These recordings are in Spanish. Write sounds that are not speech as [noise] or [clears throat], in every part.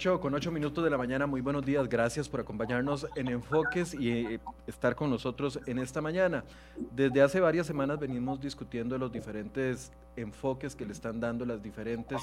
8 con 8 minutos de la mañana, muy buenos días, gracias por acompañarnos en Enfoques y eh, estar con nosotros en esta mañana. Desde hace varias semanas venimos discutiendo los diferentes enfoques que le están dando las diferentes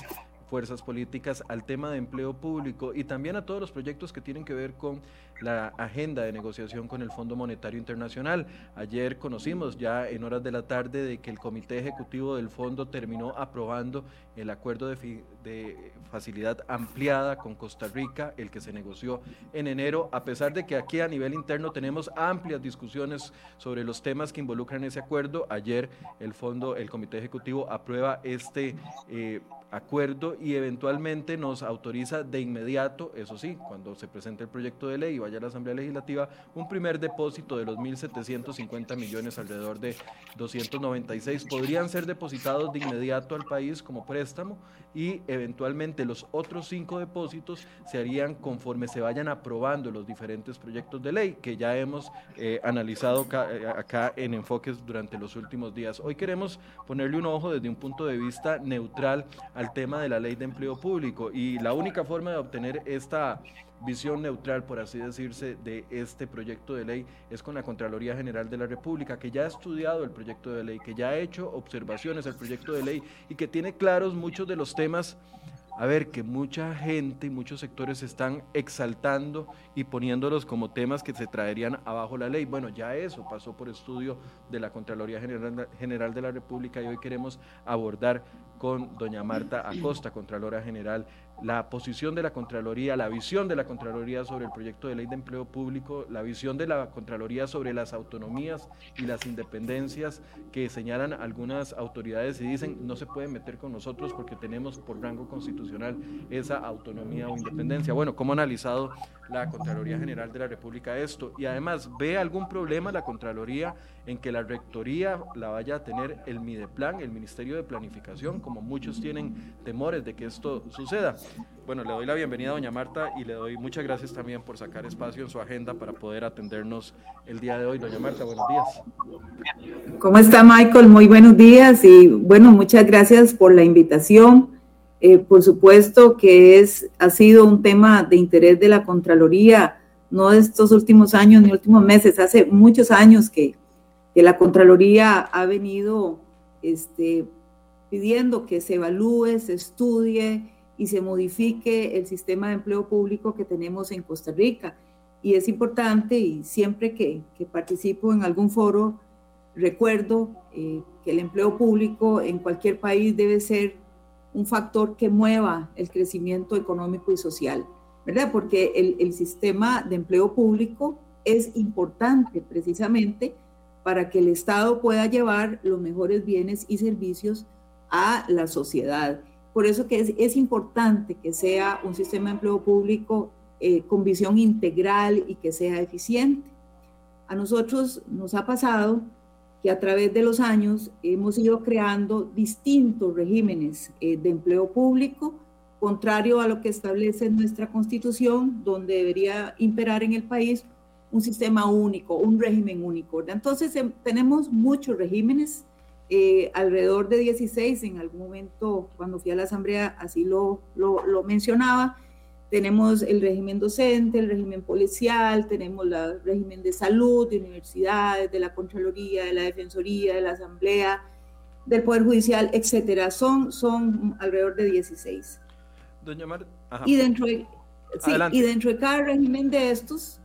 fuerzas políticas al tema de empleo público y también a todos los proyectos que tienen que ver con la agenda de negociación con el Fondo Monetario Internacional. Ayer conocimos ya en horas de la tarde de que el Comité Ejecutivo del Fondo terminó aprobando el acuerdo de, facilidad ampliada con Costa Rica, el que se negoció en enero, a pesar de que aquí a nivel interno tenemos amplias discusiones sobre los temas que involucran ese acuerdo. Ayer el Fondo, el Comité Ejecutivo aprueba este eh, acuerdo y eventualmente nos autoriza de inmediato, eso sí, cuando se presente el proyecto de ley y vaya a la Asamblea Legislativa, un primer depósito de los 1.750 millones, alrededor de 296, podrían ser depositados de inmediato al país como préstamo y eventualmente los otros cinco depósitos se harían conforme se vayan aprobando los diferentes proyectos de ley que ya hemos eh, analizado acá, eh, acá en enfoques durante los últimos días. Hoy queremos ponerle un ojo desde un punto de vista neutral al tema de la ley de empleo público. Y la única forma de obtener esta visión neutral, por así decirse, de este proyecto de ley es con la Contraloría General de la República, que ya ha estudiado el proyecto de ley, que ya ha hecho observaciones al proyecto de ley y que tiene claros muchos de los temas a ver, que mucha gente y muchos sectores están exaltando y poniéndolos como temas que se traerían abajo la ley. Bueno, ya eso pasó por estudio de la Contraloría General, General de la República y hoy queremos abordar con doña Marta Acosta, Contralora General, la posición de la Contraloría, la visión de la Contraloría sobre el proyecto de ley de empleo público, la visión de la Contraloría sobre las autonomías y las independencias que señalan algunas autoridades y dicen no se pueden meter con nosotros porque tenemos por rango constitucional esa autonomía o independencia. Bueno, ¿cómo ha analizado la Contraloría General de la República esto? Y además, ¿ve algún problema la Contraloría en que la Rectoría la vaya a tener el MIDEPLAN, el Ministerio de Planificación, como muchos tienen temores de que esto suceda? Bueno, le doy la bienvenida a doña Marta y le doy muchas gracias también por sacar espacio en su agenda para poder atendernos el día de hoy. Doña Marta, buenos días. ¿Cómo está Michael? Muy buenos días y bueno, muchas gracias por la invitación. Eh, por supuesto que es, ha sido un tema de interés de la Contraloría, no estos últimos años ni últimos meses, hace muchos años que, que la Contraloría ha venido este, pidiendo que se evalúe, se estudie y se modifique el sistema de empleo público que tenemos en Costa Rica. Y es importante, y siempre que, que participo en algún foro, recuerdo eh, que el empleo público en cualquier país debe ser un factor que mueva el crecimiento económico y social, ¿verdad? Porque el, el sistema de empleo público es importante precisamente para que el Estado pueda llevar los mejores bienes y servicios a la sociedad. Por eso que es, importante que sea un sistema de empleo público eh, con visión integral y que sea eficiente. A nosotros nos ha pasado que a través de los años hemos ido creando distintos regímenes eh, de empleo público, contrario a lo que establece nuestra constitución, donde debería imperar en el país un sistema único, un régimen único. Entonces em, tenemos muchos regímenes eh, alrededor de 16, en algún momento cuando fui a la asamblea así lo, lo, mencionaba, tenemos el régimen docente, el régimen policial, tenemos el régimen de salud, de universidades, de la Contraloría, de la Defensoría, de la Asamblea, del Poder Judicial, etcétera. Son, son alrededor de 16. Doña Mar... Y, dentro de, sí, y dentro de cada régimen de estos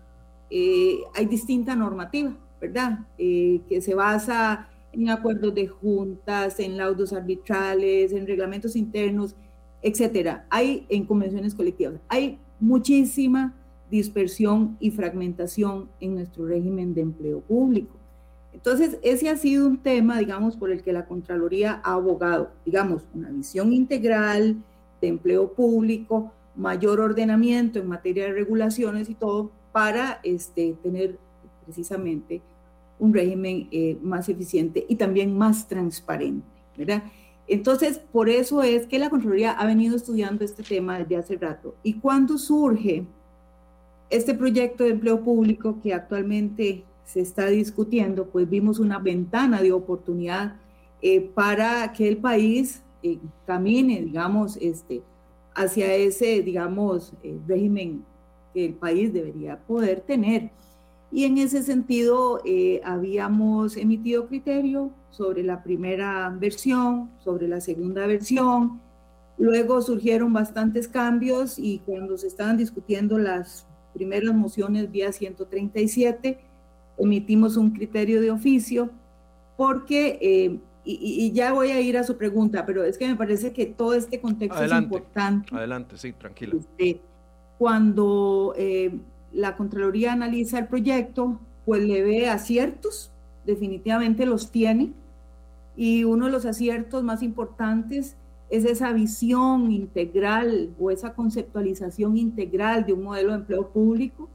eh, hay distinta normativa, ¿verdad? Eh, que se basa en acuerdos de juntas, en laudos arbitrales, en reglamentos internos, etcétera. Hay en convenciones colectivas. Hay muchísima dispersión y fragmentación en nuestro régimen de empleo público. Entonces, ese ha sido un tema, digamos, por el que la Contraloría ha abogado, digamos, una visión integral de empleo público, mayor ordenamiento en materia de regulaciones y todo, para este, tener precisamente un régimen eh, más eficiente y también más transparente, ¿verdad? Entonces, por eso es que la Contraloría ha venido estudiando este tema desde hace rato. Y cuando surge este proyecto de empleo público que actualmente se está discutiendo, pues vimos una ventana de oportunidad eh, para que el país eh, camine, digamos, este, hacia ese, digamos, eh, régimen que el país debería poder tener. Y en ese sentido, eh, habíamos emitido criterio sobre la primera versión, sobre la segunda versión. Luego surgieron bastantes cambios y cuando se estaban discutiendo las primeras mociones vía 137, emitimos un criterio de oficio porque, eh, y, ya voy a ir a su pregunta, pero es que me parece que todo este contexto es importante. Adelante, sí, tranquila. Este, cuando eh, la Contraloría analiza el proyecto, pues le ve aciertos, definitivamente los tiene, y uno de los aciertos más importantes es esa visión integral o esa conceptualización integral de un modelo de empleo público.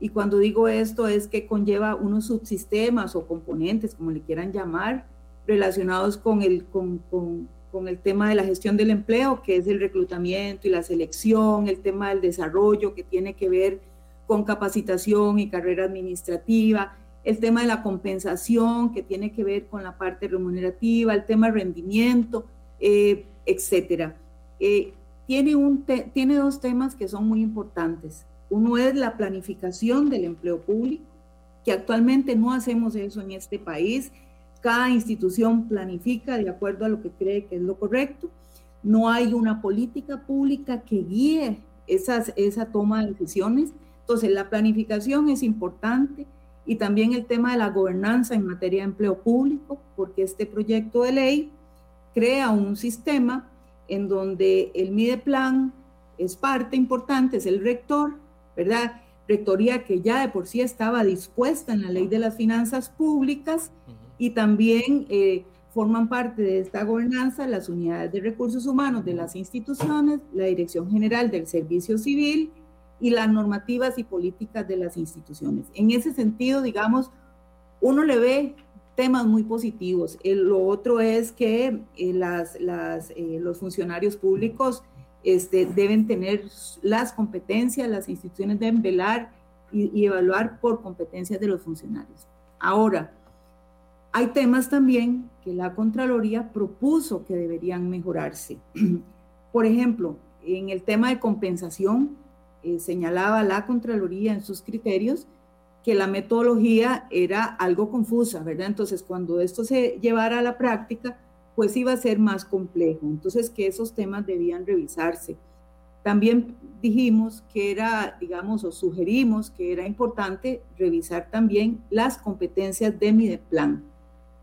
Y cuando digo esto es que conlleva unos subsistemas o componentes, como le quieran llamar, relacionados con el, con, con, con el tema de la gestión del empleo, que es el reclutamiento y la selección, el tema del desarrollo, que tiene que ver con capacitación y carrera administrativa, el tema de la compensación que tiene que ver con la parte remunerativa, el tema de rendimiento, eh, etcétera. Eh, tiene, un tiene dos temas que son muy importantes. Uno es la planificación del empleo público, que actualmente no hacemos eso en este país. Cada institución planifica de acuerdo a lo que cree que es lo correcto. No hay una política pública que guíe esas, esa toma de decisiones entonces, la planificación es importante y también el tema de la gobernanza en materia de empleo público, porque este proyecto de ley crea un sistema en donde el MIDEPLAN es parte importante, es el rector, ¿verdad? Rectoría que ya de por sí estaba dispuesta en la ley de las finanzas públicas y también eh, forman parte de esta gobernanza las unidades de recursos humanos de las instituciones, la Dirección General del Servicio Civil, y las normativas y políticas de las instituciones. En ese sentido, digamos, uno le ve temas muy positivos. lo otro es que eh, eh, los funcionarios públicos este, deben tener las competencias, las instituciones deben velar y, y evaluar por competencias de los funcionarios. Ahora, hay temas también que la Contraloría propuso que deberían mejorarse. [clears throat] Por ejemplo, en el tema de compensación, eh, señalaba la Contraloría en sus criterios que la metodología era algo confusa, ¿verdad? Entonces, cuando esto se llevara a la práctica, pues iba a ser más complejo. Entonces, que esos temas debían revisarse. También dijimos que era, digamos, o sugerimos que era importante revisar también las competencias de Mideplan,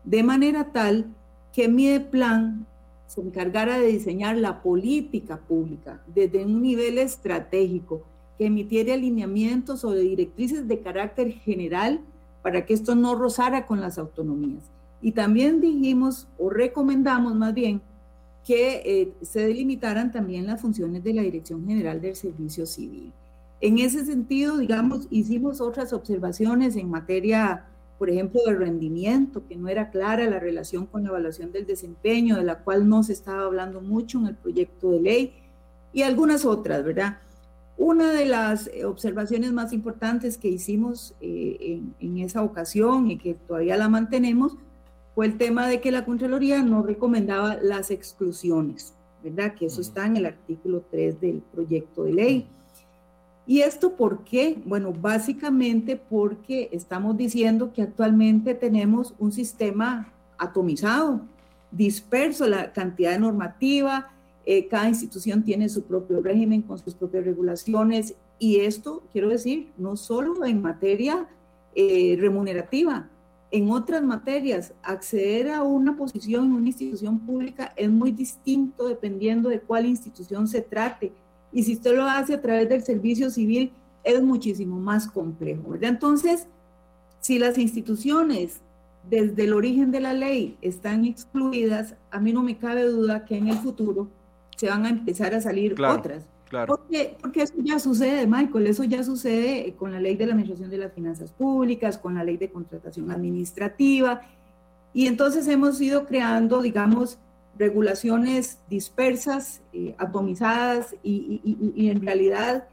de manera tal que Mideplan se encargara de diseñar la política pública desde un nivel estratégico, que emitiera alineamientos o directrices de carácter general para que esto no rozara con las autonomías. Y también dijimos o recomendamos más bien que eh, se delimitaran también las funciones de la Dirección General del Servicio Civil. En ese sentido, digamos, hicimos otras observaciones en materia por ejemplo, de rendimiento, que no era clara la relación con la evaluación del desempeño, de la cual no se estaba hablando mucho en el proyecto de ley, y algunas otras, ¿verdad? Una de las eh, observaciones más importantes que hicimos eh, en, esa ocasión y que todavía la mantenemos fue el tema de que la Contraloría no recomendaba las exclusiones, ¿verdad? Que eso está en el artículo 3 del proyecto de ley. ¿Y esto por qué? Bueno, básicamente porque estamos diciendo que actualmente tenemos un sistema atomizado, disperso, la cantidad de normativa, eh, cada institución tiene su propio régimen con sus propias regulaciones y esto, quiero decir, no solo en materia eh, remunerativa, en otras materias, acceder a una posición en una institución pública es muy distinto dependiendo de cuál institución se trate y si usted lo hace a través del servicio civil, es muchísimo más complejo, ¿verdad? Entonces, si las instituciones desde el origen de la ley están excluidas, a mí no me cabe duda que en el futuro se van a empezar a salir otras. Claro. Porque, porque eso ya sucede, Michael, eso ya sucede con la ley de la Administración de las Finanzas Públicas, con la ley de contratación administrativa, y entonces hemos ido creando, digamos, regulaciones dispersas, eh, atomizadas y, en realidad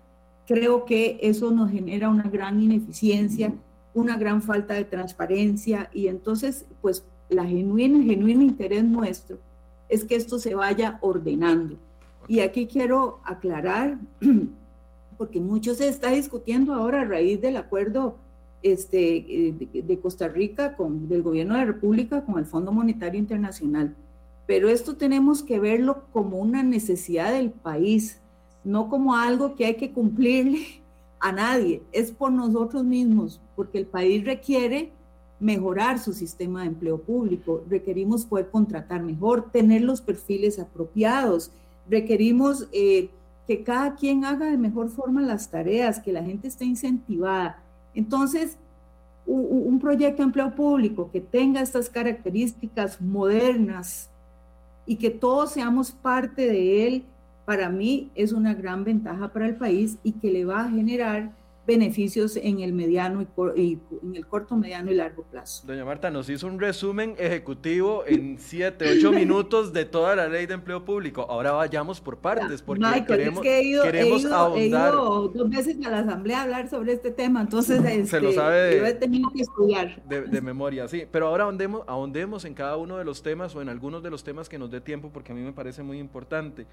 creo que eso nos genera una gran ineficiencia, una gran falta de transparencia y entonces pues la genuina, genuino interés nuestro es que esto se vaya ordenando. Y aquí quiero aclarar, [clears throat] porque mucho se está discutiendo ahora a raíz del acuerdo este, eh, de, Costa Rica, con, del gobierno de la República, con el Fondo Monetario Internacional. Pero esto tenemos que verlo como una necesidad del país, no como algo que hay que cumplirle a nadie, es por nosotros mismos, porque el país requiere mejorar su sistema de empleo público, requerimos poder contratar mejor, tener los perfiles apropiados, requerimos eh, que cada quien haga de mejor forma las tareas, que la gente esté incentivada. Entonces, un, proyecto de empleo público que tenga estas características modernas y que todos seamos parte de él, para mí es una gran ventaja para el país y que le va a generar beneficios en el mediano y, en el corto, mediano y largo plazo. Doña Marta, nos hizo un resumen ejecutivo en siete, ocho [laughs] minutos de toda la ley de empleo público. Ahora vayamos por partes, porque queremos, que he ido, queremos he ido, dos veces a la asamblea a hablar sobre este tema, entonces [laughs] Se lo este, sabe yo he tenido que estudiar. De, memoria, sí. Pero ahora ahondemos, ahondemos en cada uno de los temas o en algunos de los temas que nos dé tiempo, porque a mí me parece muy importante.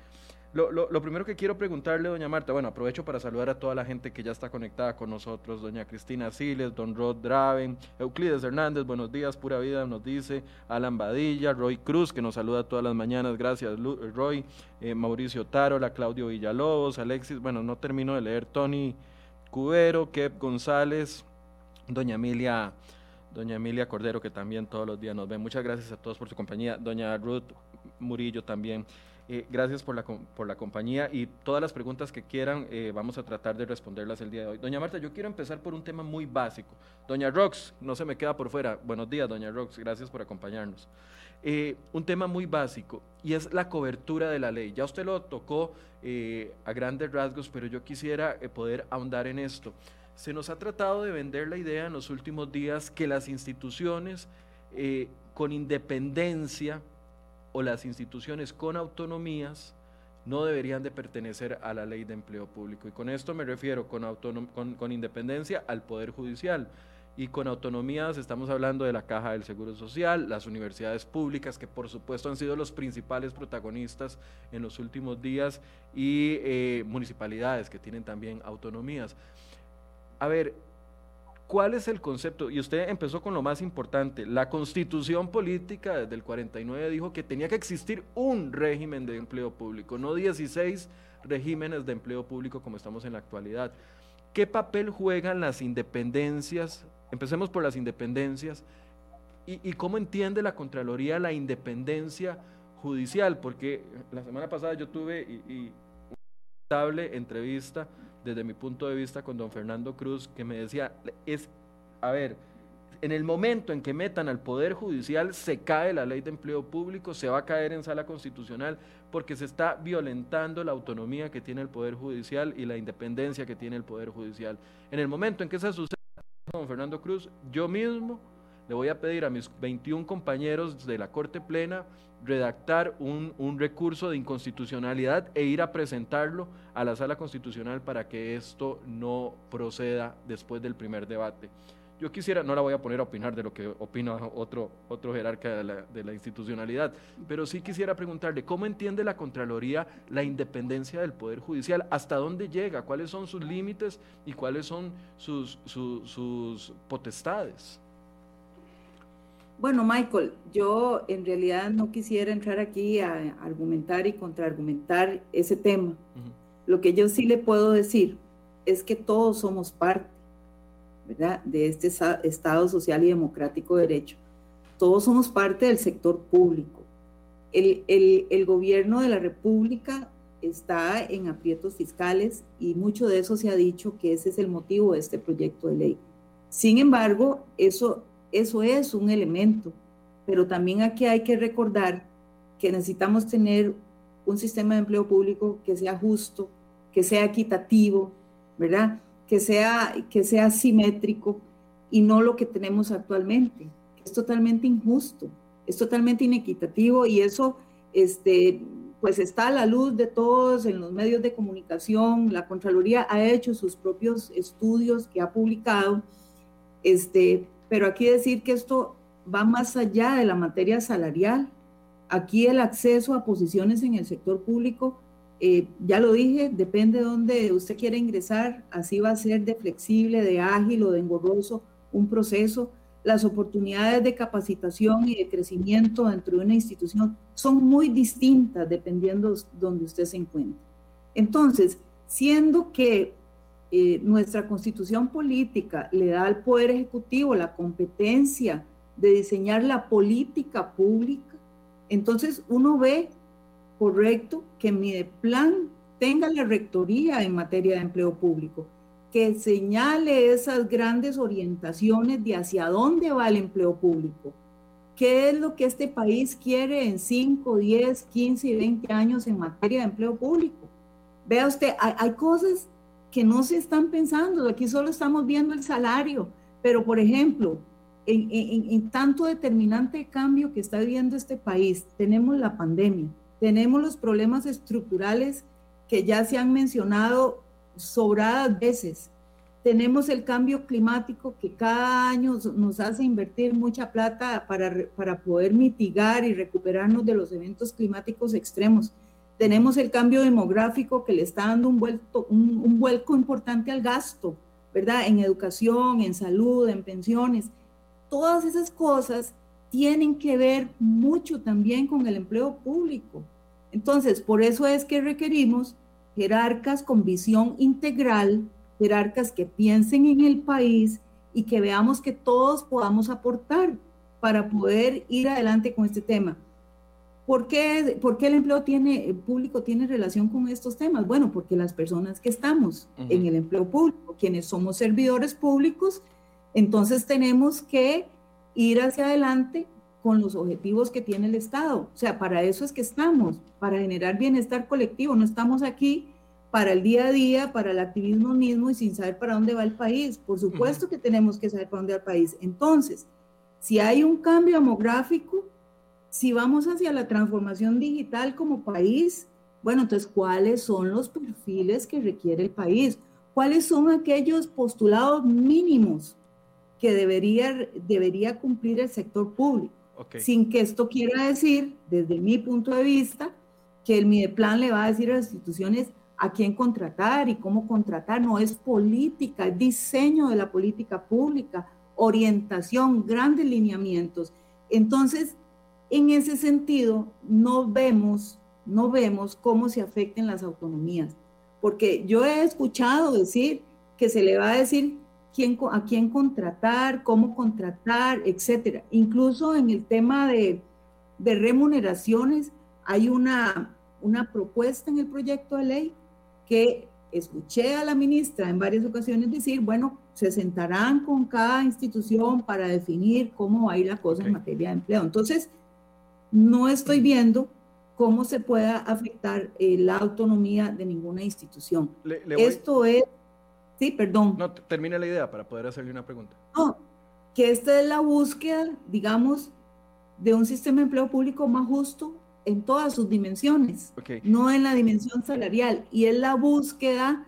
Lo, lo, primero que quiero preguntarle, doña Marta, bueno, aprovecho para saludar a toda la gente que ya está conectada con nosotros, doña Cristina Siles, don Rod Draven, Euclides Hernández, buenos días, pura vida, nos dice, Alan Badilla, Roy Cruz, que nos saluda todas las mañanas, gracias Roy, eh, Mauricio Tarola, Claudio Villalobos, Alexis, bueno, no termino de leer, Tony Cubero, Kep González, doña Emilia... Doña Emilia Cordero, que también todos los días nos ve. Muchas gracias a todos por su compañía. Doña Ruth Murillo también. Eh, gracias por la, por la compañía y todas las preguntas que quieran eh, vamos a tratar de responderlas el día de hoy. Doña Marta, yo quiero empezar por un tema muy básico. Doña Rox, no se me queda por fuera. Buenos días, doña Rox, gracias por acompañarnos. Eh, un tema muy básico y es la cobertura de la ley. Ya usted lo tocó a grandes rasgos, pero yo quisiera poder ahondar en esto. Se nos ha tratado de vender la idea en los últimos días que las instituciones con independencia, o las instituciones con autonomías no deberían de pertenecer a la ley de empleo público. Y con esto me refiero con, con, independencia al Poder Judicial. Y con autonomías estamos hablando de la Caja del Seguro Social, las universidades públicas, que por supuesto han sido los principales protagonistas en los últimos días, y eh, municipalidades que tienen también autonomías. A ver, ¿Cuál es el concepto? Y usted empezó con lo más importante. La constitución política desde el 49 dijo que tenía que existir un régimen de empleo público, no 16 regímenes de empleo público como estamos en la actualidad. ¿Qué papel juegan las independencias? Empecemos por las independencias. ¿Y, cómo entiende la Contraloría la independencia judicial? Porque la semana pasada yo tuve y, una entrevista desde mi punto de vista con don Fernando Cruz, que me decía, es, a ver, en el momento en que metan al Poder Judicial, se cae la ley de empleo público, se va a caer en sala constitucional, porque se está violentando la autonomía que tiene el Poder Judicial y la independencia que tiene el Poder Judicial. En el momento en que eso sucede, don Fernando Cruz, yo mismo le voy a pedir a mis 21 compañeros de la Corte Plena redactar un, un, recurso de inconstitucionalidad e ir a presentarlo a la sala constitucional para que esto no proceda después del primer debate. Yo quisiera, no la voy a poner a opinar de lo que opina otro, otro jerarca de la, de la institucionalidad, pero sí quisiera preguntarle, ¿cómo entiende la Contraloría la independencia del Poder Judicial? ¿Hasta dónde llega? ¿Cuáles son sus límites y cuáles son sus, sus, sus potestades? Bueno, Michael, yo en realidad no quisiera entrar aquí a argumentar y contraargumentar ese tema. Lo que yo sí le puedo decir es que todos somos parte, ¿verdad? De este Estado social y democrático de derecho. Todos somos parte del sector público. El, el gobierno de la República está en aprietos fiscales y mucho de eso se ha dicho que ese es el motivo de este proyecto de ley. Sin embargo, eso eso es un elemento, pero también aquí hay que recordar que necesitamos tener un sistema de empleo público que sea justo, que sea equitativo, ¿verdad? Que sea, que sea simétrico y no lo que tenemos actualmente. Es totalmente injusto, es totalmente inequitativo y eso este, pues está a la luz de todos en los medios de comunicación. La Contraloría ha hecho sus propios estudios que ha publicado, este, pero aquí decir que esto va más allá de la materia salarial. Aquí el acceso a posiciones en el sector público eh, ya lo dije, depende de dónde usted quiera ingresar, así va a ser de flexible, de ágil o de engorroso un proceso. Las oportunidades de capacitación y de crecimiento dentro de una institución son muy distintas dependiendo de donde usted se encuentre. Entonces, siendo que eh, nuestra constitución política le da al Poder Ejecutivo la competencia de diseñar la política pública, entonces uno ve correcto que mi plan tenga la rectoría en materia de empleo público, que señale esas grandes orientaciones de hacia dónde va el empleo público, qué es lo que este país quiere en 5, 10, 15 y 20 años en materia de empleo público. Vea usted, hay, cosas que no se están pensando, aquí solo estamos viendo el salario, pero por ejemplo, en, en tanto determinante cambio que está viviendo este país, tenemos la pandemia, tenemos los problemas estructurales que ya se han mencionado sobradas veces. Tenemos el cambio climático que cada año nos hace invertir mucha plata para, para poder mitigar y recuperarnos de los eventos climáticos extremos. Tenemos el cambio demográfico que le está dando un, vuelto, un, un vuelco importante al gasto, ¿verdad? En educación, en salud, en pensiones. Todas esas cosas tienen que ver mucho también con el empleo público. Entonces, por eso es que requerimos jerarcas con visión integral, jerarcas que piensen en el país y que veamos que todos podamos aportar para poder ir adelante con este tema. ¿Por qué, ¿Por qué, el empleo tiene, público tiene relación con estos temas? Bueno, porque las personas que estamos en el empleo público, quienes somos servidores públicos, entonces tenemos que ir hacia adelante con los objetivos que tiene el Estado. O sea, para eso es que estamos, para generar bienestar colectivo. No estamos aquí para el día a día, para el activismo mismo y sin saber para dónde va el país. Por supuesto que tenemos que saber para dónde va el país. Entonces, si hay un cambio demográfico, si vamos hacia la transformación digital como país, bueno, entonces, ¿cuáles son los perfiles que requiere el país? ¿Cuáles son aquellos postulados mínimos que debería, debería cumplir el sector público? Sin que esto quiera decir, desde mi punto de vista, que el Mideplan le va a decir a las instituciones a quién contratar y cómo contratar. No es política, es diseño de la política pública, orientación, grandes lineamientos. Entonces, en ese sentido, no vemos, no vemos cómo se afecten las autonomías. Porque yo he escuchado decir que se le va a decir quién, a quién contratar, cómo contratar, etcétera. Incluso en el tema de, de remuneraciones hay una, una propuesta en el proyecto de ley que escuché a la ministra en varias ocasiones decir, bueno, se sentarán con cada institución para definir cómo va a ir la cosa en materia de empleo. Entonces, no estoy viendo cómo se pueda afectar eh, la autonomía de ninguna institución. Esto es Sí, perdón. No, termine la idea para poder hacerle una pregunta. No, que esta es la búsqueda, digamos, de un sistema de empleo público más justo en todas sus dimensiones, no en la dimensión salarial, y es la búsqueda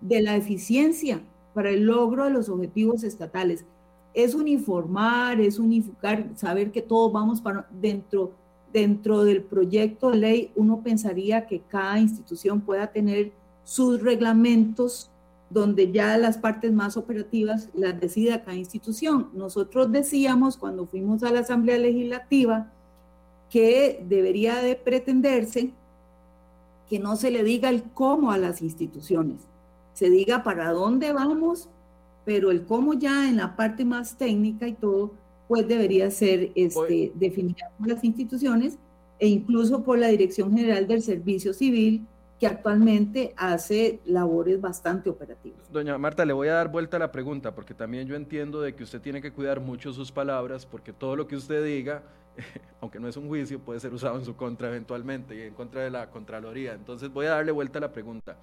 de la eficiencia para el logro de los objetivos estatales. Es uniformar, es unificar, saber que todos vamos para dentro dentro del proyecto de ley, uno pensaría que cada institución pueda tener sus reglamentos donde ya las partes más operativas las decide cada institución. Nosotros decíamos cuando fuimos a la Asamblea Legislativa que debería de pretenderse que no se le diga el cómo a las instituciones, se diga para dónde vamos, pero el cómo ya en la parte más técnica y todo, pues debería ser este, definido por las instituciones e incluso por la Dirección General del Servicio Civil, que actualmente hace labores bastante operativas. Doña Marta, le voy a dar vuelta a la pregunta, porque también yo entiendo de que usted tiene que cuidar mucho sus palabras, porque todo lo que usted diga, [laughs] aunque no es un juicio, puede ser usado en su contra eventualmente y en contra de la Contraloría. Entonces voy a darle vuelta a la pregunta.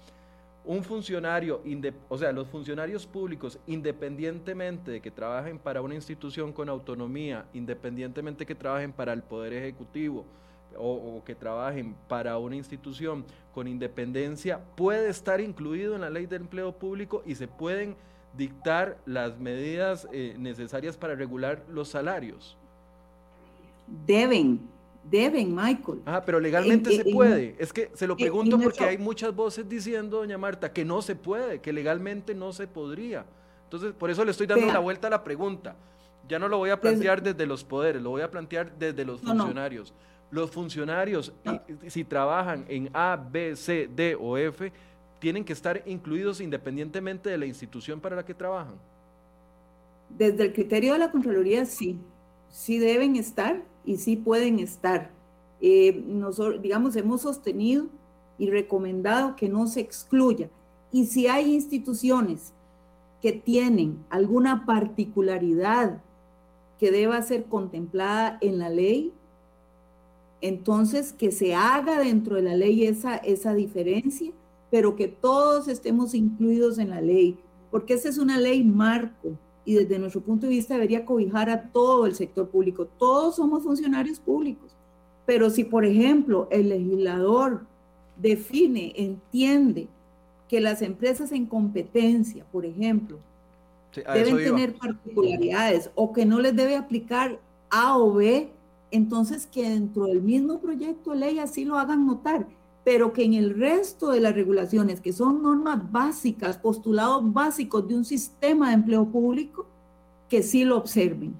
Un funcionario, o sea, los funcionarios públicos, independientemente de que trabajen para una institución con autonomía, independientemente de que trabajen para el Poder Ejecutivo, o, que trabajen para una institución con independencia puede estar incluido en la ley de empleo público y se pueden dictar las medidas eh, necesarias para regular los salarios. Deben, Deben, Michael. Ah, pero legalmente se puede. es que se lo pregunto porque hay muchas voces diciendo, doña Marta, que no se puede, que legalmente no se podría. Entonces, por eso le estoy dando la vuelta a la pregunta. Ya no lo voy a pues, plantear desde los poderes, lo voy a plantear desde los funcionarios. Los funcionarios, si trabajan en A, B, C, D o F, tienen que estar incluidos independientemente de la institución para la que trabajan. Desde el criterio de la Contraloría, sí. Sí deben estar y sí pueden estar. Eh, nosotros, digamos, hemos sostenido y recomendado que no se excluya. Y si hay instituciones que tienen alguna particularidad que deba ser contemplada en la ley, entonces que se haga dentro de la ley esa, esa diferencia, pero que todos estemos incluidos en la ley, porque esa es una ley marco y desde nuestro punto de vista debería cobijar a todo el sector público. Todos somos funcionarios públicos, pero si por ejemplo el legislador define, entiende que las empresas en competencia, por ejemplo, deben tener particularidades o que no les debe aplicar A o B, entonces que dentro del mismo proyecto de ley así lo hagan notar, pero que en el resto de las regulaciones, que son normas básicas, postulados básicos de un sistema de empleo público, que sí lo observen.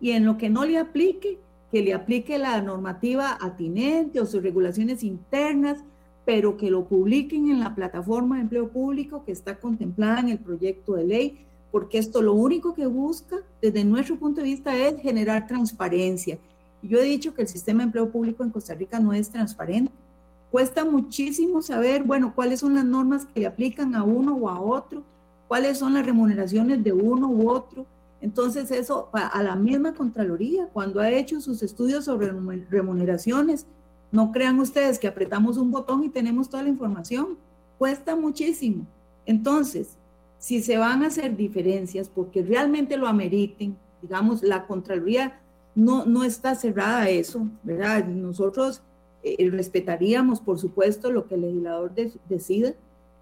Y en lo que no le aplique, que le aplique la normativa atinente o sus regulaciones internas, pero que lo publiquen en la plataforma de empleo público que está contemplada en el proyecto de ley porque esto lo único que busca desde nuestro punto de vista es generar transparencia. Yo he dicho que el sistema de empleo público en Costa Rica no es transparente. Cuesta muchísimo saber, bueno, cuáles son las normas que le aplican a uno o a otro, cuáles son las remuneraciones de uno u otro. Entonces eso, a la misma Contraloría, cuando ha hecho sus estudios sobre remuneraciones, no crean ustedes que apretamos un botón y tenemos toda la información. Cuesta muchísimo. Entonces, si se van a hacer diferencias porque realmente lo ameriten, digamos, la Contraloría no, no está cerrada a eso, ¿verdad? Nosotros eh, respetaríamos, por supuesto, lo que el legislador decida,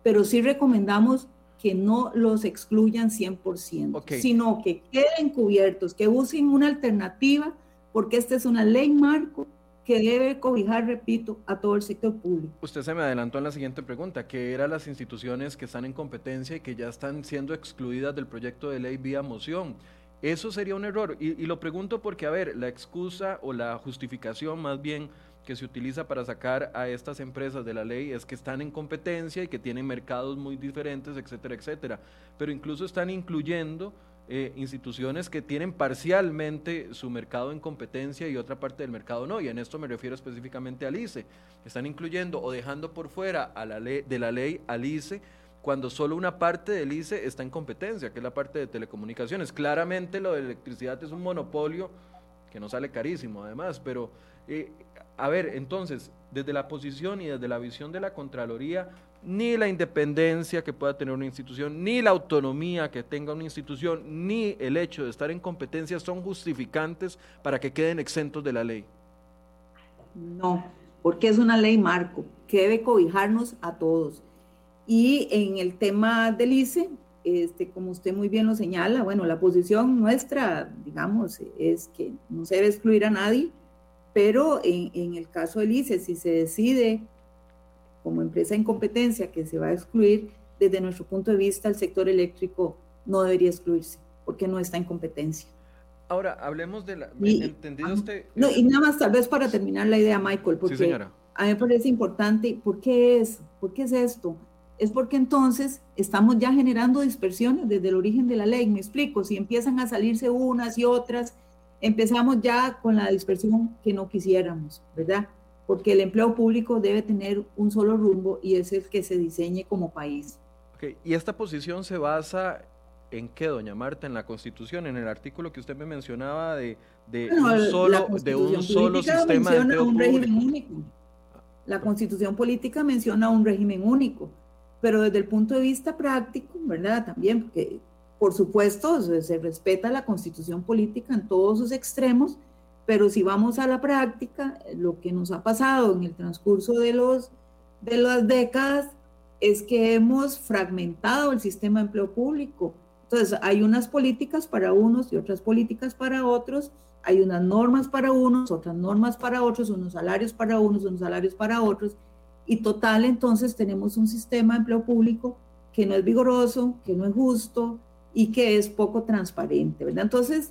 pero sí recomendamos que no los excluyan 100%, sino que queden cubiertos, que usen una alternativa, porque esta es una ley marco que debe cobijar, repito, a todo el sector público. Usted se me adelantó en la siguiente pregunta, que eran las instituciones que están en competencia y que ya están siendo excluidas del proyecto de ley vía moción. Eso sería un error. Y, y lo pregunto porque, a ver, la excusa o la justificación más bien que se utiliza para sacar a estas empresas de la ley es que están en competencia y que tienen mercados muy diferentes, etcétera, etcétera. Pero incluso están incluyendo eh, instituciones que tienen parcialmente su mercado en competencia y otra parte del mercado no, y en esto me refiero específicamente al ICE. Están incluyendo o dejando por fuera a la ley, de la ley al ICE cuando solo una parte del ICE está en competencia, que es la parte de telecomunicaciones. Claramente lo de electricidad es un monopolio que no sale carísimo además, pero eh, a ver, entonces, desde la posición y desde la visión de la Contraloría, ni la independencia que pueda tener una institución, ni la autonomía que tenga una institución, ni el hecho de estar en competencia son justificantes para que queden exentos de la ley. No, porque es una ley marco que debe cobijarnos a todos. Y en el tema del ICE, este, como usted muy bien lo señala, bueno, la posición nuestra, digamos, es que no se debe excluir a nadie, pero en, en el caso del ICE, si se decide como empresa en competencia que se va a excluir, desde nuestro punto de vista, el sector eléctrico no debería excluirse porque no está en competencia. Ahora, hablemos de la... ¿Entendido usted? No, y nada más tal vez para terminar la idea, Michael, porque a mí me parece importante, ¿por qué es? ¿Por qué es esto? Es porque entonces estamos ya generando dispersiones desde el origen de la ley, me explico, si empiezan a salirse unas y otras, empezamos ya con la dispersión que no quisiéramos, ¿verdad? porque el empleo público debe tener un solo rumbo y es el que se diseñe como país. Okay. ¿Y esta posición se basa en qué, doña Marta? En la Constitución, en el artículo que usted me mencionaba de, de un solo, de un solo sistema de empleo un régimen único. La Constitución política menciona un régimen único, pero desde el punto de vista práctico, ¿verdad? También, porque por supuesto se, respeta la Constitución política en todos sus extremos, pero si vamos a la práctica, lo que nos ha pasado en el transcurso de, los, de las décadas es que hemos fragmentado el sistema de empleo público. Entonces, hay unas políticas para unos y otras políticas para otros, hay unas normas para unos, otras normas para otros, unos salarios para unos, unos salarios para otros, y total, entonces tenemos un sistema de empleo público que no es vigoroso, que no es justo y que es poco transparente, ¿verdad? Entonces,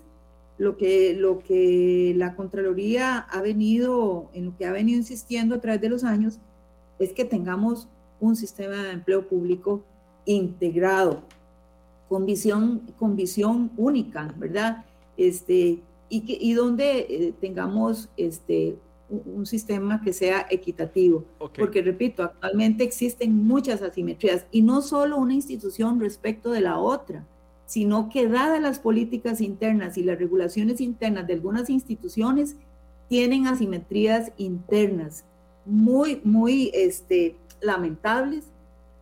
lo que, lo que la Contraloría ha venido, en lo que ha venido insistiendo a través de los años, es que tengamos un sistema de empleo público integrado, con visión, con visión única, ¿verdad? Este, y, que, y donde eh, tengamos este, un, sistema que sea equitativo. Porque, repito, actualmente existen muchas asimetrías y no solo una institución respecto de la otra, sino que dadas las políticas internas y las regulaciones internas de algunas instituciones, tienen asimetrías internas muy, muy este, lamentables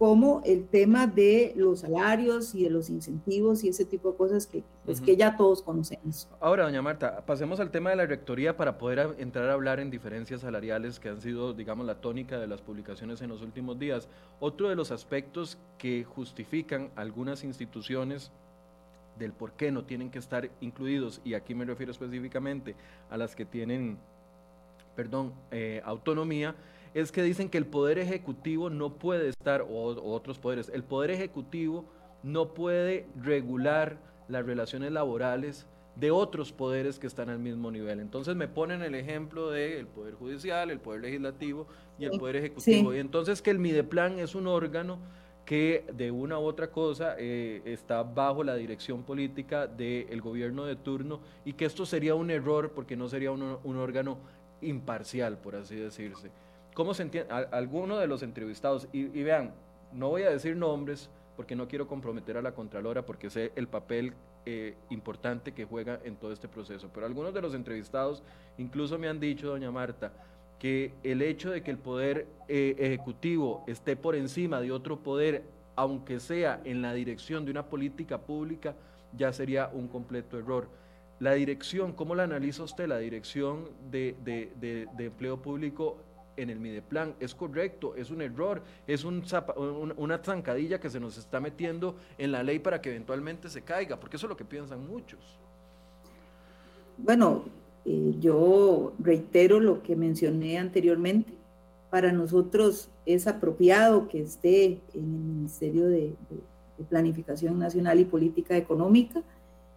como el tema de los salarios y de los incentivos y ese tipo de cosas que, pues, que ya todos conocemos. Ahora, doña Marta, pasemos al tema de la rectoría para poder entrar a hablar en diferencias salariales que han sido, digamos, la tónica de las publicaciones en los últimos días. Otro de los aspectos que justifican algunas instituciones del por qué no tienen que estar incluidos, y aquí me refiero específicamente a las que tienen, perdón, eh, autonomía, es que dicen que el poder ejecutivo no puede estar, o, otros poderes, el poder ejecutivo no puede regular las relaciones laborales de otros poderes que están al mismo nivel. Entonces me ponen el ejemplo del Poder Judicial, el Poder Legislativo y el Poder Ejecutivo. Y entonces que el Mideplan es un órgano que de una u otra cosa eh, está bajo la dirección política del gobierno de turno y que esto sería un error porque no sería un, órgano imparcial, por así decirse. ¿Cómo se entiende? Alguno de los entrevistados, y, vean, no voy a decir nombres porque no quiero comprometer a la Contralora porque sé el papel eh, importante que juega en todo este proceso, pero algunos de los entrevistados incluso me han dicho, doña Marta, que el hecho de que el poder eh, ejecutivo esté por encima de otro poder, aunque sea en la dirección de una política pública, ya sería un completo error. La dirección, ¿cómo la analiza usted? La dirección de, de empleo público en el Mideplan. Es correcto, es un error, es un una zancadilla que se nos está metiendo en la ley para que eventualmente se caiga, porque eso es lo que piensan muchos. Bueno, eh, yo reitero lo que mencioné anteriormente. Para nosotros es apropiado que esté en el Ministerio de, de Planificación Nacional y Política Económica.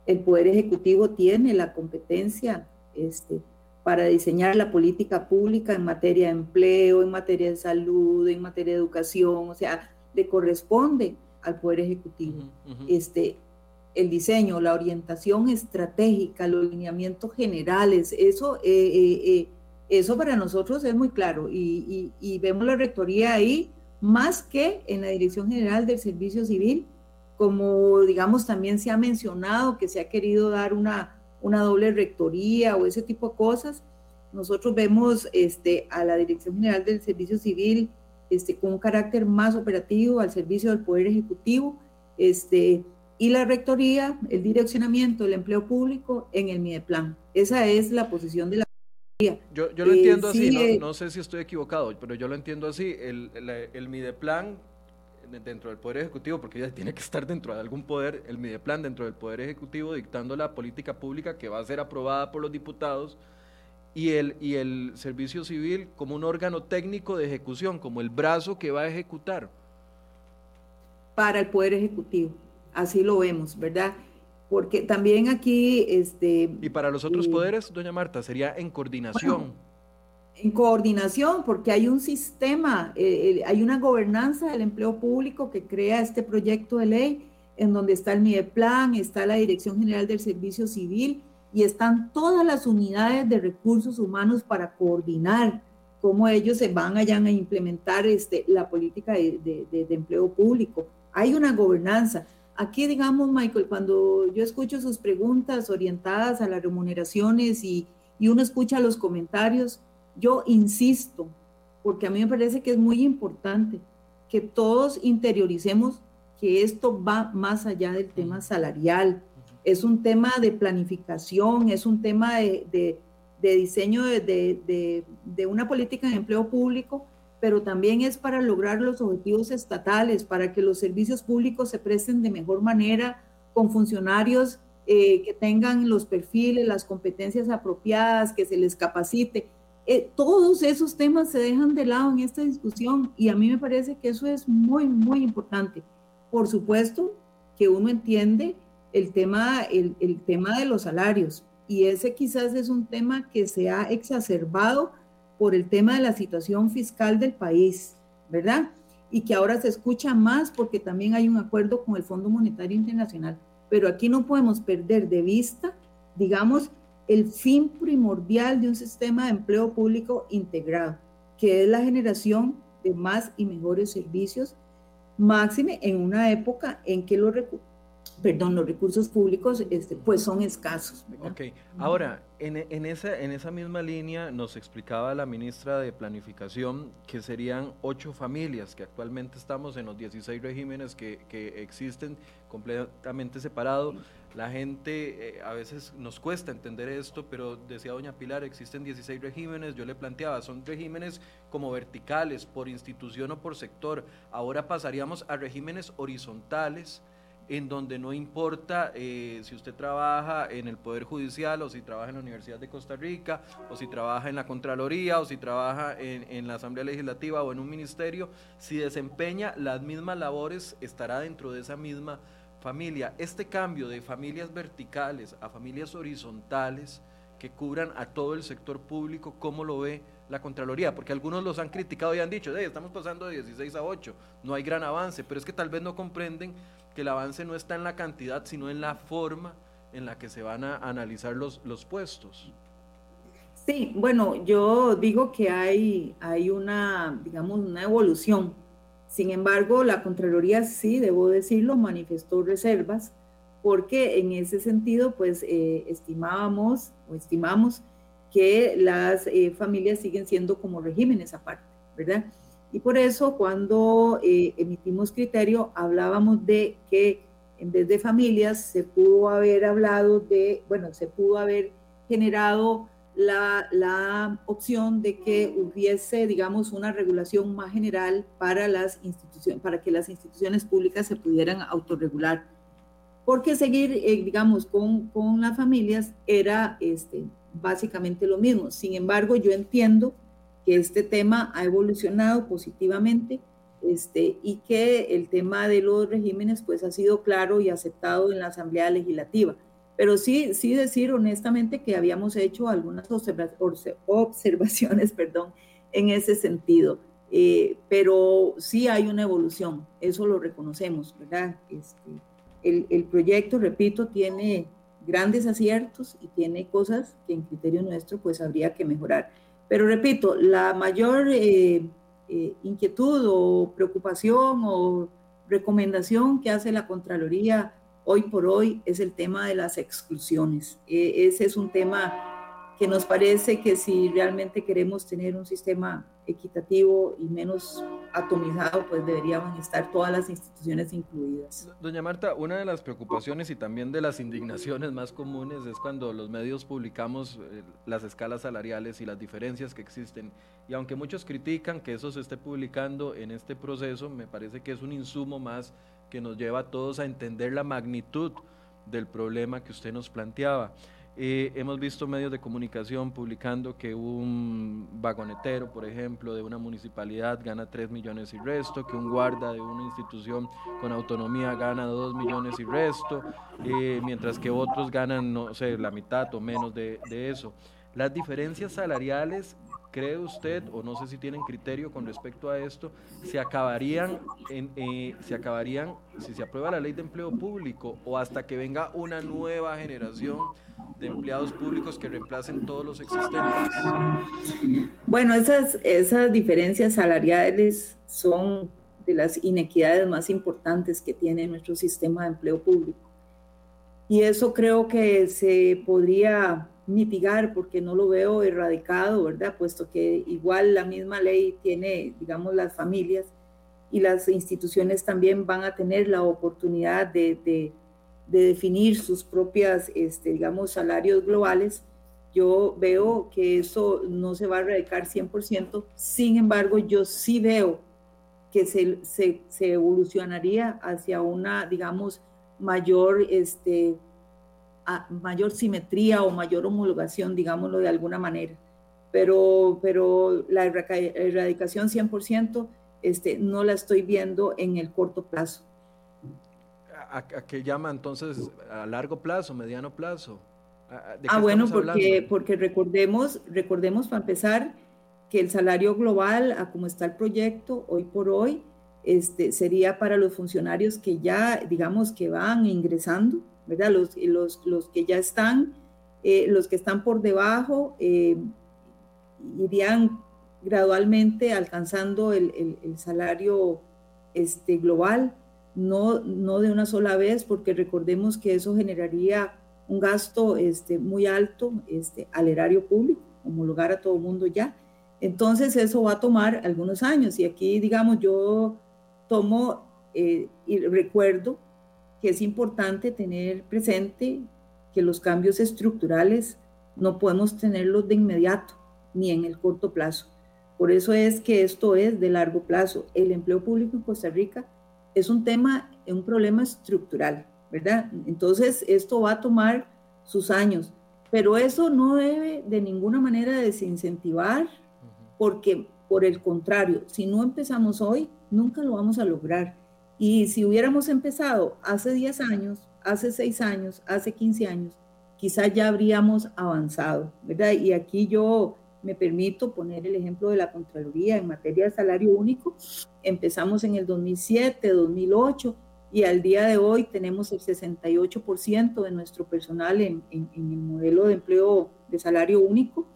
El Poder Ejecutivo tiene la competencia este, para diseñar la política pública en materia de empleo, en materia de salud, en materia de educación, o sea, le corresponde al Poder Ejecutivo. Este, el diseño, la orientación estratégica, los lineamientos generales, eso, eh, eh, eh, eso para nosotros es muy claro y, y, vemos la rectoría ahí más que en la Dirección General del Servicio Civil, como digamos también se ha mencionado que se ha querido dar una una doble rectoría o ese tipo de cosas. Nosotros vemos este, a la Dirección General del Servicio Civil este, con un carácter más operativo al servicio del Poder Ejecutivo este, y la rectoría, el direccionamiento del empleo público en el MIDEPLAN. Esa es la posición de la yo, yo lo entiendo eh, así, no, eh, no, sé si estoy equivocado, pero yo lo entiendo así. El, el, el Mideplan dentro del Poder Ejecutivo, porque ella [laughs] tiene que estar dentro de algún poder, el Mideplan dentro del Poder Ejecutivo dictando la política pública que va a ser aprobada por los diputados y el, y el Servicio Civil como un órgano técnico de ejecución, como el brazo que va a ejecutar. Para el Poder Ejecutivo, así lo vemos, ¿verdad? Porque también aquí... Este, y para los otros poderes, doña Marta, sería en coordinación en coordinación, porque hay un sistema, eh, hay una gobernanza del empleo público que crea este proyecto de ley, en donde está el MIDEPLAN, está la Dirección General del Servicio Civil y están todas las unidades de recursos humanos para coordinar cómo ellos se van allá a implementar este, la política de, empleo público. Hay una gobernanza. Aquí, digamos, Michael, cuando yo escucho sus preguntas orientadas a las remuneraciones y, y uno escucha los comentarios, yo insisto, porque a mí me parece que es muy importante que todos interioricemos que esto va más allá del tema salarial, es un tema de planificación, es un tema de, diseño de, una política de empleo público, pero también es para lograr los objetivos estatales, para que los servicios públicos se presten de mejor manera con funcionarios eh, que tengan los perfiles, las competencias apropiadas, que se les capacite. Eh, todos esos temas se dejan de lado en esta discusión y a mí me parece que eso es muy, muy importante. Por supuesto que uno entiende el tema, el, el tema de los salarios y ese quizás es un tema que se ha exacerbado por el tema de la situación fiscal del país, ¿verdad? Y que ahora se escucha más porque también hay un acuerdo con el Fondo Monetario Internacional. Pero aquí no podemos perder de vista, digamos, el fin primordial de un sistema de empleo público integrado, que es la generación de más y mejores servicios, máxime en una época en que los perdón, los recursos públicos este, pues son escasos. Ok, ahora, en, en, esa, en esa misma línea nos explicaba la ministra de Planificación que serían ocho familias, que actualmente estamos en los 16 regímenes que, que existen completamente separados. La gente eh, a veces nos cuesta entender esto, pero decía doña Pilar, existen 16 regímenes, yo le planteaba, son regímenes como verticales, por institución o por sector. Ahora pasaríamos a regímenes horizontales en donde no importa eh, si usted trabaja en el Poder Judicial o si trabaja en la Universidad de Costa Rica o si trabaja en la Contraloría o si trabaja en, en, la Asamblea Legislativa o en un ministerio, si desempeña las mismas labores estará dentro de esa misma familia. Este cambio de familias verticales a familias horizontales que cubran a todo el sector público, ¿cómo lo ve la Contraloría? Porque algunos los han criticado y han dicho, estamos pasando de 16 a 8, no hay gran avance, pero es que tal vez no comprenden que el avance no está en la cantidad, sino en la forma en la que se van a analizar los, los puestos. Sí, bueno, yo digo que hay, hay una, digamos, una evolución. Sin embargo, la Contraloría sí, debo decirlo, manifestó reservas porque en ese sentido, pues, eh, estimábamos o estimamos que las eh, familias siguen siendo como regímenes aparte, ¿verdad? Y por eso cuando eh, emitimos criterio hablábamos de que en vez de familias se pudo haber hablado de, bueno, se pudo haber generado la, la, opción de que hubiese, digamos, una regulación más general para las instituciones, para que las instituciones públicas se pudieran autorregular. Porque seguir, eh, digamos, con, con, las familias era este, básicamente lo mismo. Sin embargo, yo entiendo que este tema ha evolucionado positivamente este, y que el tema de los regímenes pues ha sido claro y aceptado en la Asamblea Legislativa. Pero sí, sí decir honestamente que habíamos hecho algunas observaciones [laughs] perdón, en ese sentido. Eh, pero sí hay una evolución, eso lo reconocemos, ¿verdad? Este, el, el, proyecto, repito, tiene grandes aciertos y tiene cosas que en criterio nuestro pues habría que mejorar. Pero repito, la mayor eh, eh, inquietud o preocupación o recomendación que hace la Contraloría hoy por hoy es el tema de las exclusiones. E, ese es un tema que nos parece que si realmente queremos tener un sistema equitativo y menos atomizado, pues deberían estar todas las instituciones incluidas. Doña Marta, una de las preocupaciones y también de las indignaciones más comunes es cuando los medios publicamos eh, las escalas salariales y las diferencias que existen. Y aunque muchos critican que eso se esté publicando en este proceso, me parece que es un insumo más que nos lleva a todos a entender la magnitud del problema que usted nos planteaba. Eh, hemos visto medios de comunicación publicando que un vagonetero, por ejemplo, de una municipalidad gana 3 millones y resto, que un guarda de una institución con autonomía gana 2 millones y resto, eh, mientras que otros ganan, no sé, la mitad o menos de, de eso. Las diferencias salariales ¿Cree usted, o no sé si tienen criterio con respecto a esto, se acabarían, eh, se acabarían si se aprueba la ley de empleo público o hasta que venga una nueva generación de empleados públicos que reemplacen todos los existentes? Bueno, esas, esas diferencias salariales son de las inequidades más importantes que tiene nuestro sistema de empleo público. Y eso creo que se podría mitigar porque no lo veo erradicado, ¿verdad? Puesto que igual la misma ley tiene, digamos, las familias y las instituciones también van a tener la oportunidad de, de, definir sus propias, este, digamos, salarios globales. Yo veo que eso no se va a erradicar 100%, sin embargo, yo sí veo que se, se, se evolucionaría hacia una, digamos, mayor, este, mayor simetría o mayor homologación, digámoslo de alguna manera. Pero, pero la erradicación 100% este, no la estoy viendo en el corto plazo. ¿A, qué llama entonces a largo plazo, mediano plazo? ah, bueno, porque, porque recordemos, recordemos para empezar que el salario global, a como está el proyecto hoy por hoy, este, sería para los funcionarios que ya, digamos, que van ingresando, ¿verdad? Los, los, los que ya están, eh, los que están por debajo, eh, irían gradualmente alcanzando el, el, salario este, global, no, no de una sola vez, porque recordemos que eso generaría un gasto este, muy alto este, al erario público, homologar a todo el mundo ya. Entonces eso va a tomar algunos años y aquí, digamos, yo tomo eh, y recuerdo que es importante tener presente que los cambios estructurales no podemos tenerlos de inmediato ni en el corto plazo. Por eso es que esto es de largo plazo. El empleo público en Costa Rica es un tema, un problema estructural, ¿verdad? Entonces, esto va a tomar sus años, pero eso no debe de ninguna manera desincentivar, porque por el contrario, si no empezamos hoy, nunca lo vamos a lograr. Y si hubiéramos empezado hace 10 años, hace 6 años, hace 15 años, quizás ya habríamos avanzado, ¿verdad? Y aquí yo me permito poner el ejemplo de la Contraloría en materia de salario único. Empezamos en el 2007, 2008 y al día de hoy tenemos el 68% de nuestro personal en, en, el modelo de empleo de salario único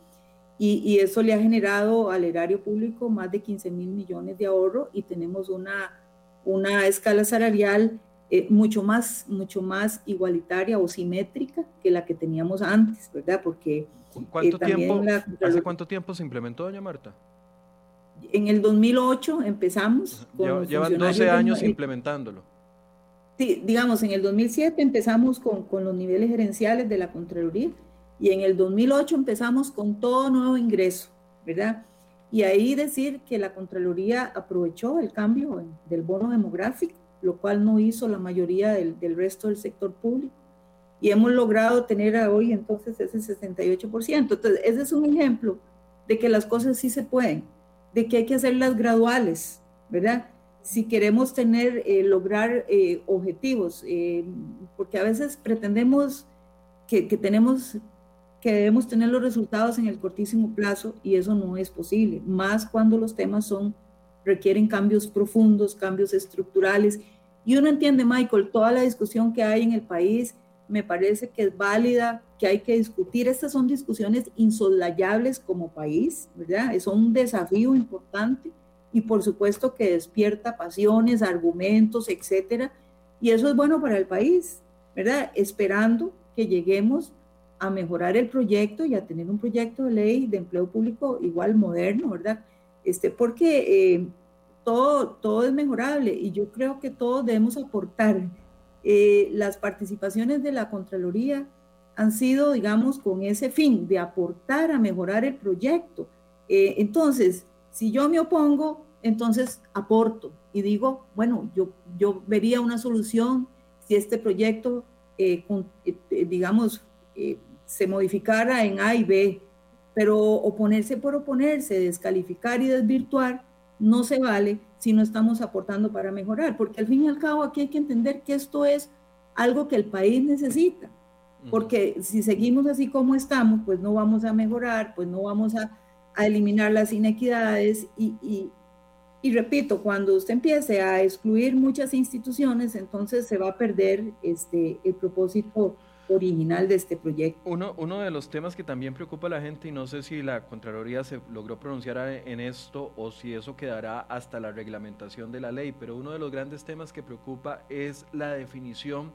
y, y, eso le ha generado al erario público más de 15 mil millones de ahorro y tenemos una, una escala salarial eh, mucho, más, mucho más igualitaria o simétrica que la que teníamos antes, ¿verdad? Porque ¿Cuánto eh, tiempo, ¿Hace cuánto tiempo se implementó, doña Marta? En el 2008 empezamos. Con Llevan 12 años implementándolo. Sí, digamos, en el 2007 empezamos con, con los niveles gerenciales de la Contraloría y en el 2008 empezamos con todo nuevo ingreso, ¿verdad? Y ahí decir que la Contraloría aprovechó el cambio del bono demográfico, lo cual no hizo la mayoría del, del resto del sector público. Y hemos logrado tener hoy entonces ese 68%. Entonces, ese es un ejemplo de que las cosas sí se pueden, de que hay que hacerlas graduales, ¿verdad? si queremos tener, eh, lograr eh, objetivos, eh, porque a veces pretendemos que, que, tenemos, que debemos tener los resultados en el cortísimo plazo y eso no es posible, más cuando los temas son, requieren cambios profundos, cambios estructurales. Y uno entiende, Michael, toda la discusión que hay en el país me parece que es válida, que hay que discutir. Estas son discusiones insolayables como país, ¿verdad? Es un desafío importante y por supuesto que despierta pasiones, argumentos, etcétera. Y eso es bueno para el país, ¿verdad? Esperando que lleguemos a mejorar el proyecto y a tener un proyecto de ley de empleo público igual moderno, ¿verdad? Este, porque eh, todo, todo es mejorable y yo creo que todos debemos aportar. Eh, las participaciones de la Contraloría han sido, digamos, con ese fin de aportar a mejorar el proyecto. Eh, entonces, si yo me opongo, entonces aporto y digo, bueno, yo, yo vería una solución si este proyecto, eh, eh, eh, digamos, se modificara en A y B, pero oponerse por oponerse, descalificar y desvirtuar, no se vale si no estamos aportando para mejorar, porque al fin y al cabo aquí hay que entender que esto es algo que el país necesita, porque si seguimos así como estamos, pues no vamos a mejorar, pues no vamos a, a eliminar las inequidades y, y, y, repito, cuando usted empiece a excluir muchas instituciones, entonces se va a perder este, el propósito original de este proyecto. Uno, de los temas que también preocupa a la gente, y no sé si la Contraloría se logró pronunciar en esto o si eso quedará hasta la reglamentación de la ley, pero uno de los grandes temas que preocupa es la definición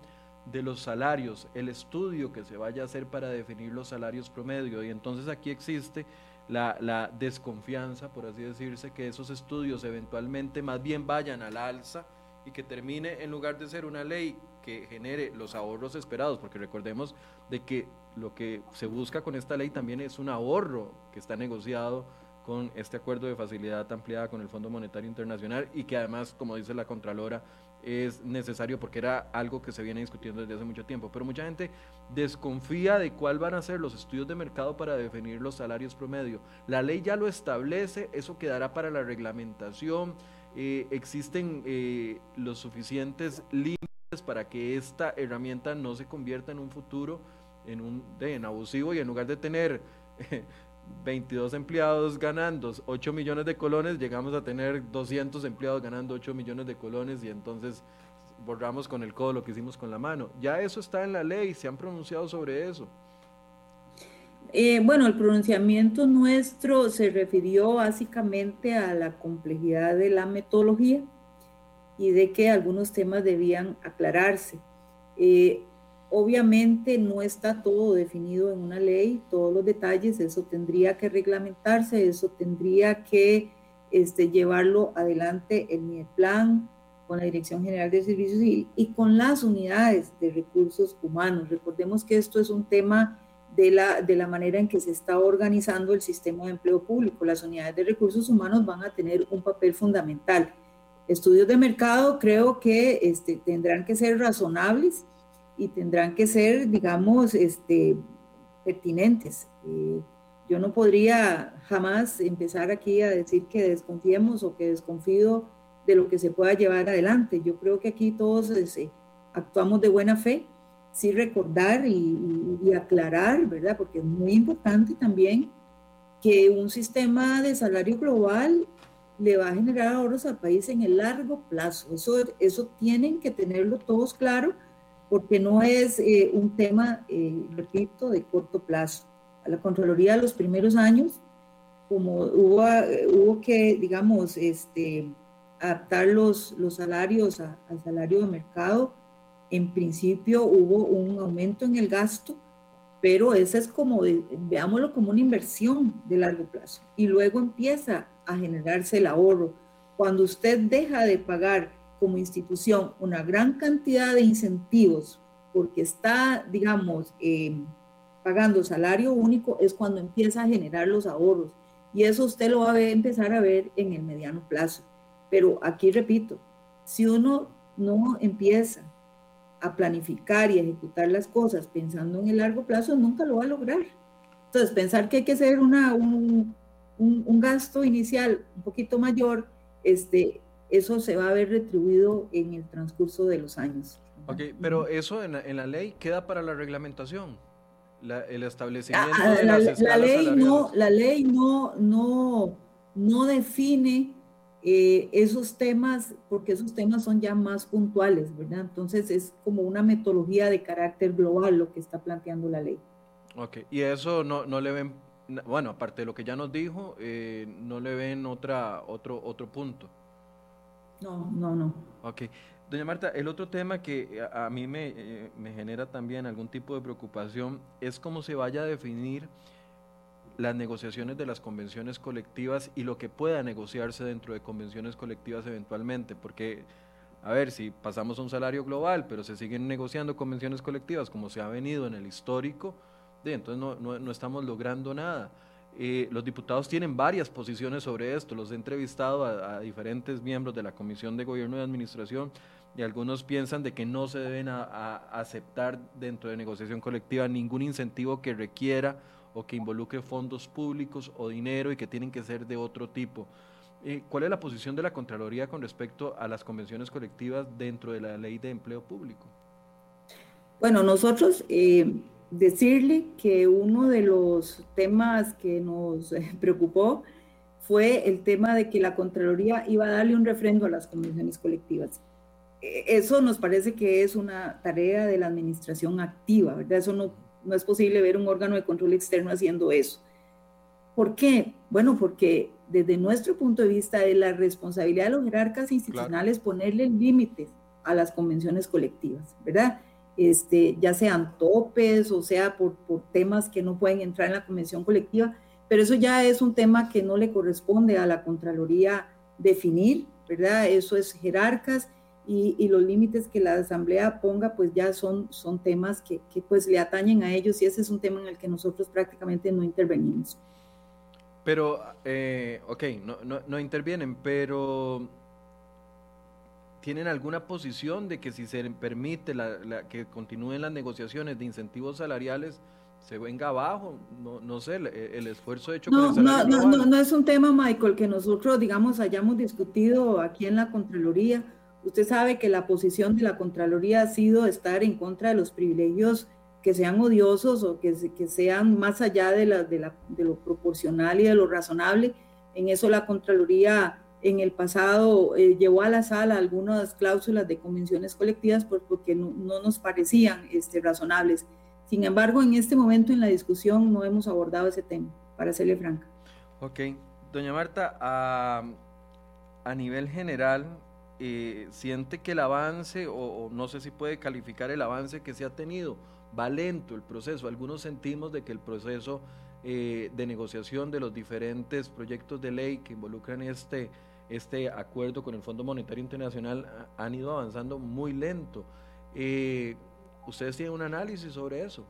de los salarios, el estudio que se vaya a hacer para definir los salarios promedio. Y entonces aquí existe la, desconfianza, por así decirse, que esos estudios eventualmente más bien vayan al alza y que termine en lugar de ser una ley que genere los ahorros esperados, porque recordemos de que lo que se busca con esta ley también es un ahorro que está negociado con este acuerdo de facilidad ampliada con el Fondo Monetario Internacional y que además, como dice la Contralora, es necesario porque era algo que se viene discutiendo desde hace mucho tiempo. Pero mucha gente desconfía de cuál van a ser los estudios de mercado para definir los salarios promedio. La ley ya lo establece, eso quedará para la reglamentación. Eh, existen eh, los suficientes límites para que esta herramienta no se convierta en un futuro en un en abusivo y en lugar de tener [laughs] 22 empleados ganando 8 millones de colones, llegamos a tener 200 empleados ganando 8 millones de colones y entonces borramos con el codo lo que hicimos con la mano. Ya eso está en la ley, se han pronunciado sobre eso. Eh, bueno, el pronunciamiento nuestro se refirió básicamente a la complejidad de la metodología y de que algunos temas debían aclararse. Eh, obviamente no está todo definido en una ley, todos los detalles, eso tendría que reglamentarse, eso tendría que este, llevarlo adelante el plan con la Dirección General de Servicios y, y con las unidades de recursos humanos. Recordemos que esto es un tema de la, de la manera en que se está organizando el sistema de empleo público. Las unidades de recursos humanos van a tener un papel fundamental estudios de mercado creo que este, tendrán que ser razonables y tendrán que ser, digamos, este, pertinentes. Eh, yo no podría jamás empezar aquí a decir que desconfiemos o que desconfío de lo que se pueda llevar adelante. Yo creo que aquí todos este, actuamos de buena fe, sí recordar y, y aclarar, ¿verdad? Porque es muy importante también que un sistema de salario global le va a generar ahorros al país en el largo plazo. Eso, eso tienen que tenerlo todos claro porque no es eh, un tema, eh, repito, de corto plazo. A la Contraloría los primeros años, como hubo, hubo que, digamos, este, adaptar los, los salarios al salario de mercado, en principio hubo un aumento en el gasto, pero esa es como, veámoslo como una inversión de largo plazo. Y luego empieza a generarse el ahorro. Cuando usted deja de pagar como institución una gran cantidad de incentivos porque está, digamos, eh, pagando salario único, es cuando empieza a generar los ahorros. Y eso usted lo va a empezar a ver en el mediano plazo. Pero aquí repito, si uno no empieza a planificar y ejecutar las cosas pensando en el largo plazo, nunca lo va a lograr. Entonces, pensar que hay que hacer una, un, un, gasto inicial un poquito mayor, este, eso se va a ver retribuido en el transcurso de los años. Ok, pero eso en la, ley queda para la reglamentación, el establecimiento ah, de la, las la ley no La ley no, no, no define eh, esos temas, porque esos temas son ya más puntuales, ¿verdad? Entonces es como una metodología de carácter global lo que está planteando la ley. Ok, y eso no, no le ven bueno, aparte de lo que ya nos dijo, eh, no le ven otra, otro, otro punto. No, no, no. Ok. Doña Marta, el otro tema que a, mí me, eh, me, genera también algún tipo de preocupación es cómo se vaya a definir las negociaciones de las convenciones colectivas y lo que pueda negociarse dentro de convenciones colectivas eventualmente, porque, a ver, si pasamos a un salario global, pero se siguen negociando convenciones colectivas como se ha venido en el histórico, entonces no, no, estamos logrando nada. Eh, los diputados tienen varias posiciones sobre esto, los he entrevistado a, diferentes miembros de la Comisión de Gobierno y Administración y algunos piensan de que no se deben a, aceptar dentro de negociación colectiva ningún incentivo que requiera o que involucre fondos públicos o dinero y que tienen que ser de otro tipo. Eh, ¿Cuál es la posición de la Contraloría con respecto a las convenciones colectivas dentro de la ley de empleo público? Bueno, nosotros eh, decirle que uno de los temas que nos preocupó fue el tema de que la Contraloría iba a darle un refrendo a las convenciones colectivas. E, eso nos parece que es una tarea de la administración activa, ¿verdad? Eso no, no es posible ver un órgano de control externo haciendo eso. ¿Por qué? Bueno, porque desde nuestro punto de vista es la responsabilidad de los jerarcas institucionales ponerle límites a las convenciones colectivas, ¿verdad? este, ya sean topes o sea por, por temas que no pueden entrar en la convención colectiva, pero eso ya es un tema que no le corresponde a la Contraloría definir, ¿verdad? Eso es jerarcas y, y los límites que la Asamblea ponga, pues ya son, son temas que, que, pues le atañen a ellos y ese es un tema en el que nosotros prácticamente no intervenimos. Pero, eh, ok, no, no, no intervienen, pero ¿tienen alguna posición de que si se permite que continúen las negociaciones de incentivos salariales, se venga abajo, no, no sé, el, esfuerzo hecho no, con el no, no, no, no es un tema, Michael, que nosotros, digamos, hayamos discutido aquí en la Contraloría. Usted sabe que la posición de la Contraloría ha sido estar en contra de los privilegios que sean odiosos o que, que sean más allá de, la, de, la, de lo proporcional y de lo razonable. En eso la Contraloría en el pasado eh, llevó a la sala algunas cláusulas de convenciones colectivas porque no, no nos parecían este, razonables. Sin embargo, en este momento en la discusión no hemos abordado ese tema, para serle franca. Ok, doña Marta, a, nivel general, eh, ¿siente que el avance, o, no sé si puede calificar el avance que se ha tenido, va lento el proceso? Algunos sentimos de que el proceso eh, de negociación de los diferentes proyectos de ley que involucran este, este acuerdo con el Fondo Monetario Internacional han ido avanzando muy lento. Eh, ¿Ustedes tienen un análisis sobre eso?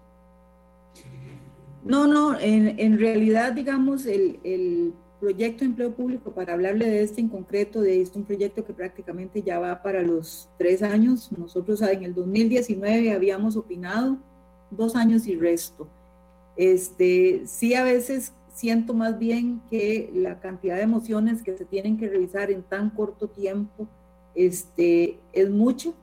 No, no, en, en realidad, digamos, el, el, proyecto de empleo público, para hablarle de este en concreto, de este un proyecto que prácticamente ya va para los tres años. Nosotros en el 2019 habíamos opinado dos años y resto. Este, sí, a veces siento más bien que la cantidad de emociones que se tienen que revisar en tan corto tiempo este, es mucho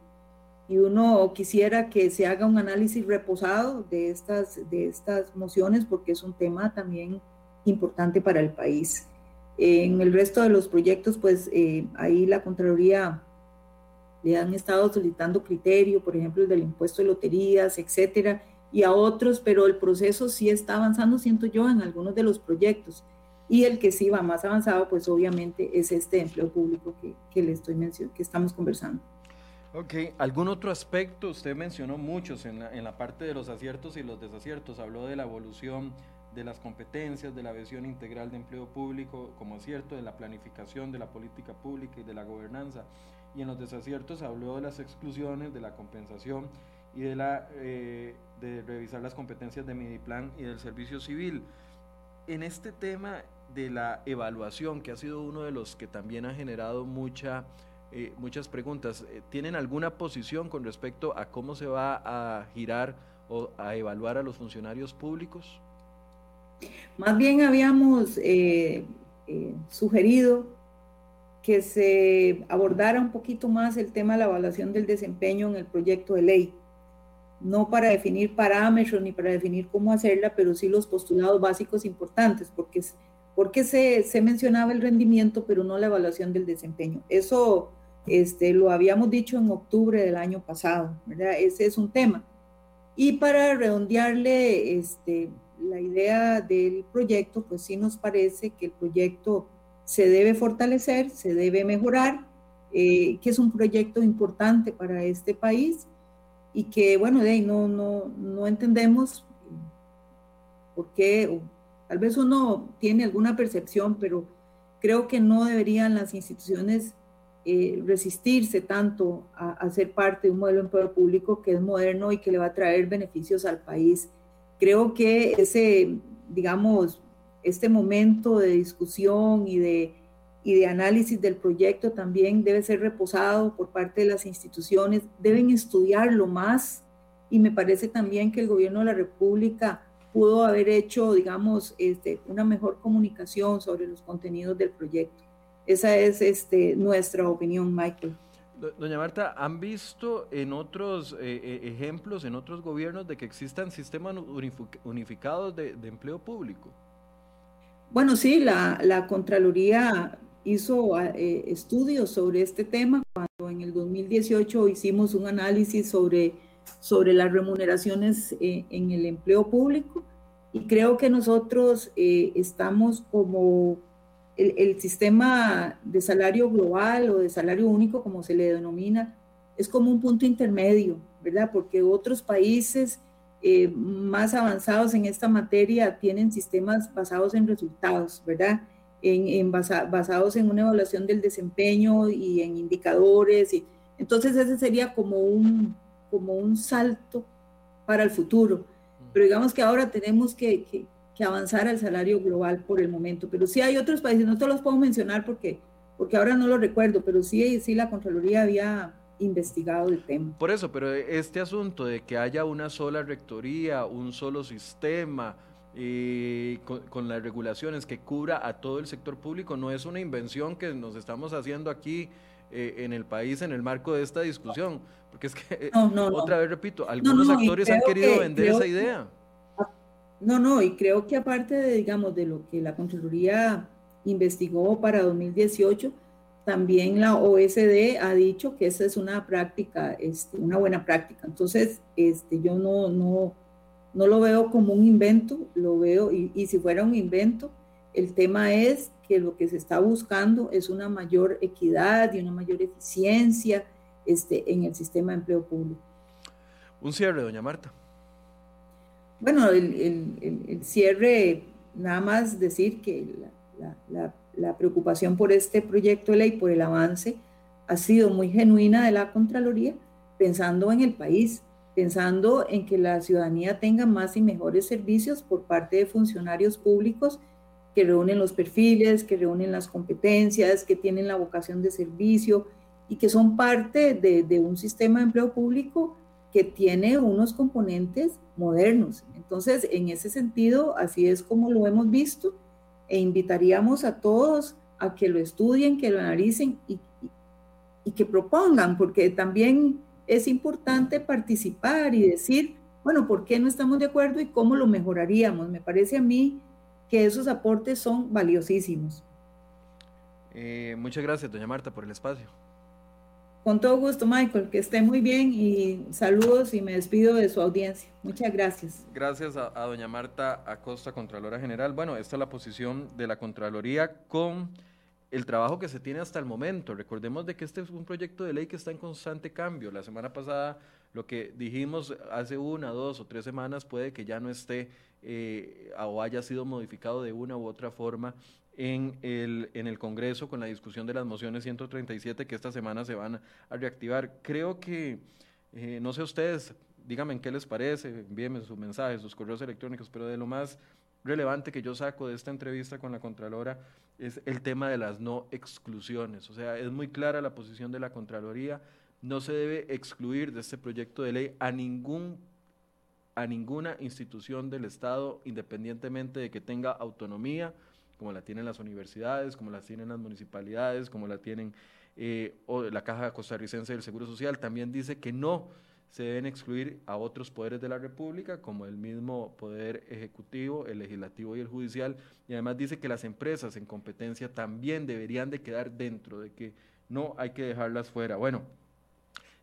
y uno quisiera que se haga un análisis reposado de estas, de estas mociones porque es un tema también importante para el país. En el resto de los proyectos, pues eh, ahí la Contraloría le han estado solicitando criterio, por ejemplo, el del impuesto de loterías, etcétera, y a otros, pero el proceso sí está avanzando, siento yo, en algunos de los proyectos. Y el que sí va más avanzado, pues obviamente es este empleo público que, que le estoy que estamos conversando. Ok, ¿algún otro aspecto? Usted mencionó muchos en la, en la parte de los aciertos y los desaciertos. Habló de la evolución de las competencias, de la visión integral de empleo público como acierto, de la planificación de la política pública y de la gobernanza. Y en los desaciertos habló de las exclusiones, de la compensación y de, la, eh, de revisar las competencias de Midiplan y del servicio civil. En este tema de la evaluación, que ha sido uno de los que también ha generado mucha eh, muchas preguntas. Eh, ¿Tienen alguna posición con respecto a cómo se va a girar o a evaluar a los funcionarios públicos? Más bien habíamos eh, sugerido que se abordara un poquito más el tema de la evaluación del desempeño en el proyecto de ley. No para definir parámetros ni para definir cómo hacerla, pero sí los postulados básicos importantes, porque, porque se, se mencionaba el rendimiento, pero no la evaluación del desempeño. Eso este, lo habíamos dicho en octubre del año pasado. Ese es un tema. Y para redondearle este, la idea del proyecto, pues sí nos parece que el proyecto se debe fortalecer, se debe mejorar, eh, que es un proyecto importante para este país y que, bueno, de ahí no, no, no entendemos por qué, tal vez uno tiene alguna percepción, pero creo que no deberían las instituciones eh, resistirse tanto a, ser parte de un modelo de empleo público que es moderno y que le va a traer beneficios al país. Creo que ese, digamos, este momento de discusión y de, y de análisis del proyecto también debe ser reposado por parte de las instituciones, deben estudiarlo más y me parece también que el gobierno de la República pudo haber hecho, digamos, este, una mejor comunicación sobre los contenidos del proyecto. Esa es este, nuestra opinión, Michael. Doña Marta, ¿han visto en otros eh, eh, ejemplos, en otros gobiernos, de que existan sistemas unificados de, empleo público? Bueno, sí, la, la Contraloría hizo eh, estudios sobre este tema cuando en el 2018 hicimos un análisis sobre, sobre las remuneraciones en el empleo público y creo que nosotros estamos como el, sistema de salario global o de salario único, como se le denomina, es como un punto intermedio, ¿verdad? Porque otros países eh, más avanzados en esta materia tienen sistemas basados en resultados, ¿verdad? En, basados en una evaluación del desempeño y en indicadores. Y, entonces ese sería como un, como un salto para el futuro. Pero digamos que ahora tenemos que, que avanzar al salario global por el momento. Pero sí hay otros países, no te los puedo mencionar porque, porque ahora no lo recuerdo, pero sí, sí la Contraloría había investigado el tema. Por eso, pero este asunto de que haya una sola rectoría, un solo sistema, y con, las regulaciones que cubra a todo el sector público, no es una invención que nos estamos haciendo aquí eh, en el país en el marco de esta discusión, porque es que, otra vez repito, algunos actores han querido vender esa idea. No, no, y creo que aparte de, digamos, de lo que la Contraloría investigó para 2018, también la OSD ha dicho que esa es una práctica, este, una buena práctica. Entonces, este, yo no, no, no lo veo como un invento, lo veo, y, si fuera un invento, el tema es que lo que se está buscando es una mayor equidad y una mayor eficiencia este, en el sistema de empleo público. Un cierre, doña Marta. Bueno, el, el, el cierre, nada más decir que la, la, preocupación por este proyecto de ley, por el avance, ha sido muy genuina de la Contraloría, pensando en el país, pensando en que la ciudadanía tenga más y mejores servicios por parte de funcionarios públicos que reúnen los perfiles, que reúnen las competencias, que tienen la vocación de servicio y que son parte de, de un sistema de empleo público que tiene unos componentes modernos. Entonces, en ese sentido, así es como lo hemos visto e invitaríamos a todos a que lo estudien, que lo analicen y, que propongan, porque también es importante participar y decir, bueno, ¿por qué no estamos de acuerdo y cómo lo mejoraríamos? Me parece a mí que esos aportes son valiosísimos. Eh, muchas gracias, doña Marta, por el espacio. Con todo gusto, Michael, que esté muy bien y saludos y me despido de su audiencia. Muchas gracias. Gracias a, doña Marta Acosta, Contralora General. Bueno, esta es la posición de la Contraloría con el trabajo que se tiene hasta el momento. Recordemos de que este es un proyecto de ley que está en constante cambio. La semana pasada lo que dijimos hace una, dos o tres semanas puede que ya no esté eh, o haya sido modificado de una u otra forma en el, en el Congreso con la discusión de las mociones 137 que esta semana se van a reactivar. Creo que, eh, no sé ustedes, díganme en qué les parece, envíenme sus mensajes, sus correos electrónicos, pero de lo más relevante que yo saco de esta entrevista con la Contralora es el tema de las no exclusiones. O sea, es muy clara la posición de la Contraloría, no se debe excluir de este proyecto de ley a ningún a ninguna institución del Estado, independientemente de que tenga autonomía, como la tienen las universidades, como las tienen las municipalidades, como la tienen eh, o la Caja Costarricense del Seguro Social, también dice que no se deben excluir a otros poderes de la República, como el mismo poder ejecutivo, el legislativo y el judicial, y además dice que las empresas en competencia también deberían de quedar dentro, de que no hay que dejarlas fuera. Bueno,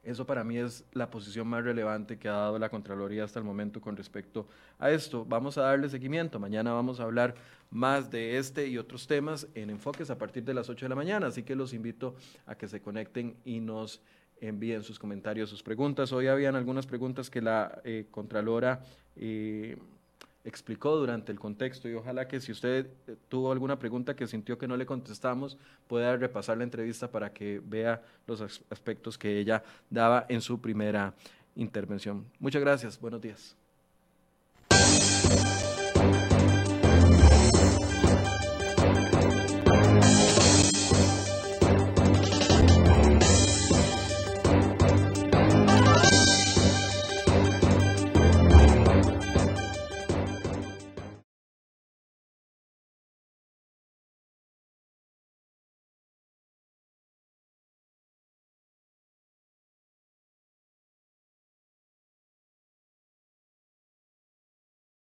eso para mí es la posición más relevante que ha dado la Contraloría hasta el momento con respecto a esto. Vamos a darle seguimiento. Mañana vamos a hablar más de este y otros temas en Enfoques a partir de las 8 de la mañana. Así que los invito a que se conecten y nos envíen sus comentarios, sus preguntas. Hoy habían algunas preguntas que la eh, Contralora... Eh, explicó durante el contexto y ojalá que si usted eh, tuvo alguna pregunta que sintió que no le contestamos, pueda repasar la entrevista para que vea los aspectos que ella daba en su primera intervención. Muchas gracias, buenos días.